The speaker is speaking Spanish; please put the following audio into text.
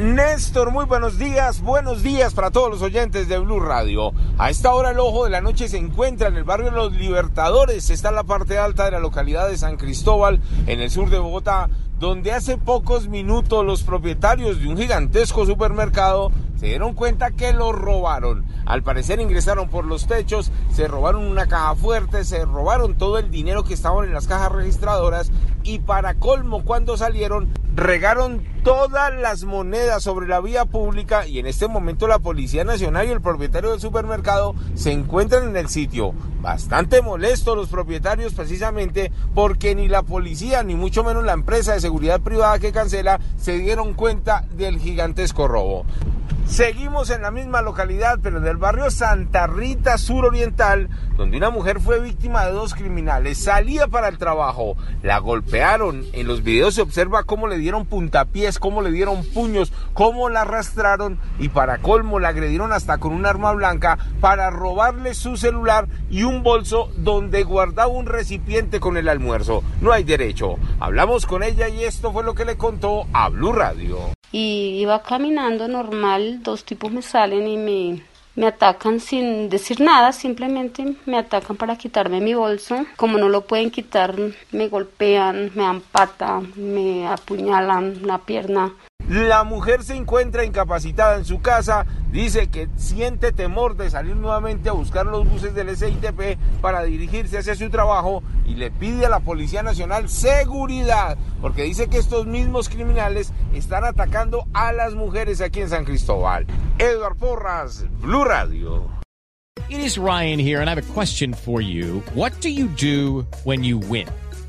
Néstor, muy buenos días, buenos días para todos los oyentes de Blue Radio. A esta hora el ojo de la noche se encuentra en el barrio Los Libertadores, está en la parte alta de la localidad de San Cristóbal, en el sur de Bogotá, donde hace pocos minutos los propietarios de un gigantesco supermercado se dieron cuenta que lo robaron. Al parecer ingresaron por los techos, se robaron una caja fuerte, se robaron todo el dinero que estaban en las cajas registradoras y para colmo cuando salieron regaron todas las monedas sobre la vía pública y en este momento la Policía Nacional y el propietario del supermercado se encuentran en el sitio. Bastante molestos los propietarios precisamente porque ni la policía ni mucho menos la empresa de seguridad privada que cancela se dieron cuenta del gigantesco robo. Seguimos en la misma localidad, pero en el barrio Santa Rita Suroriental, donde una mujer fue víctima de dos criminales. Salía para el trabajo, la golpearon. En los videos se observa cómo le dieron puntapiés, cómo le dieron puños, cómo la arrastraron y para colmo la agredieron hasta con un arma blanca para robarle su celular y un bolso donde guardaba un recipiente con el almuerzo. No hay derecho. Hablamos con ella y esto fue lo que le contó a Blue Radio y iba caminando normal, dos tipos me salen y me, me atacan sin decir nada, simplemente me atacan para quitarme mi bolso. Como no lo pueden quitar, me golpean, me dan pata, me apuñalan la pierna. La mujer se encuentra incapacitada en su casa, dice que siente temor de salir nuevamente a buscar los buses del SITP para dirigirse hacia su trabajo y le pide a la Policía Nacional seguridad, porque dice que estos mismos criminales están atacando a las mujeres aquí en San Cristóbal. Edward Porras, Blue Radio. It is Ryan here, and I have a question for you. What do you do when you win?